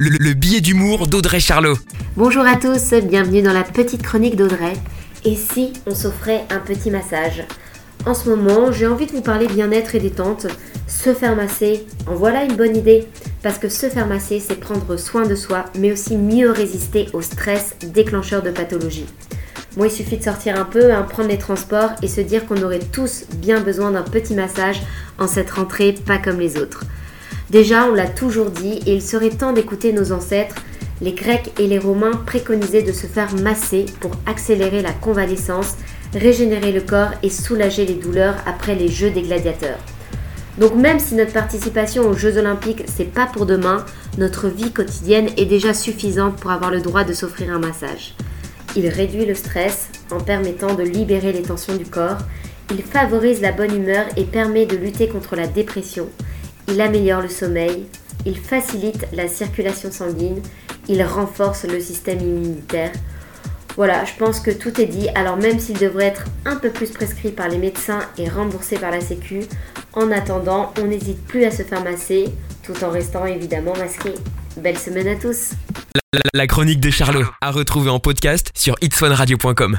le, le billet d'humour d'Audrey Charlot. Bonjour à tous, bienvenue dans la petite chronique d'Audrey. Et si on s'offrait un petit massage? En ce moment, j'ai envie de vous parler bien-être et détente. Se faire masser, en voilà une bonne idée. Parce que se faire masser, c'est prendre soin de soi, mais aussi mieux résister au stress déclencheur de pathologie. Moi, il suffit de sortir un peu, hein, prendre les transports et se dire qu'on aurait tous bien besoin d'un petit massage en cette rentrée pas comme les autres. Déjà, on l'a toujours dit et il serait temps d'écouter nos ancêtres. Les Grecs et les Romains préconisaient de se faire masser pour accélérer la convalescence, régénérer le corps et soulager les douleurs après les Jeux des gladiateurs. Donc même si notre participation aux Jeux olympiques c'est pas pour demain, notre vie quotidienne est déjà suffisante pour avoir le droit de s'offrir un massage. Il réduit le stress en permettant de libérer les tensions du corps. Il favorise la bonne humeur et permet de lutter contre la dépression. Il améliore le sommeil. Il facilite la circulation sanguine. Il renforce le système immunitaire. Voilà, je pense que tout est dit. Alors même s'il devrait être un peu plus prescrit par les médecins et remboursé par la Sécu, en attendant, on n'hésite plus à se faire masser, tout en restant évidemment masqué. Belle semaine à tous La, chronique de Charlot, à retrouver en podcast sur itswanradio.com.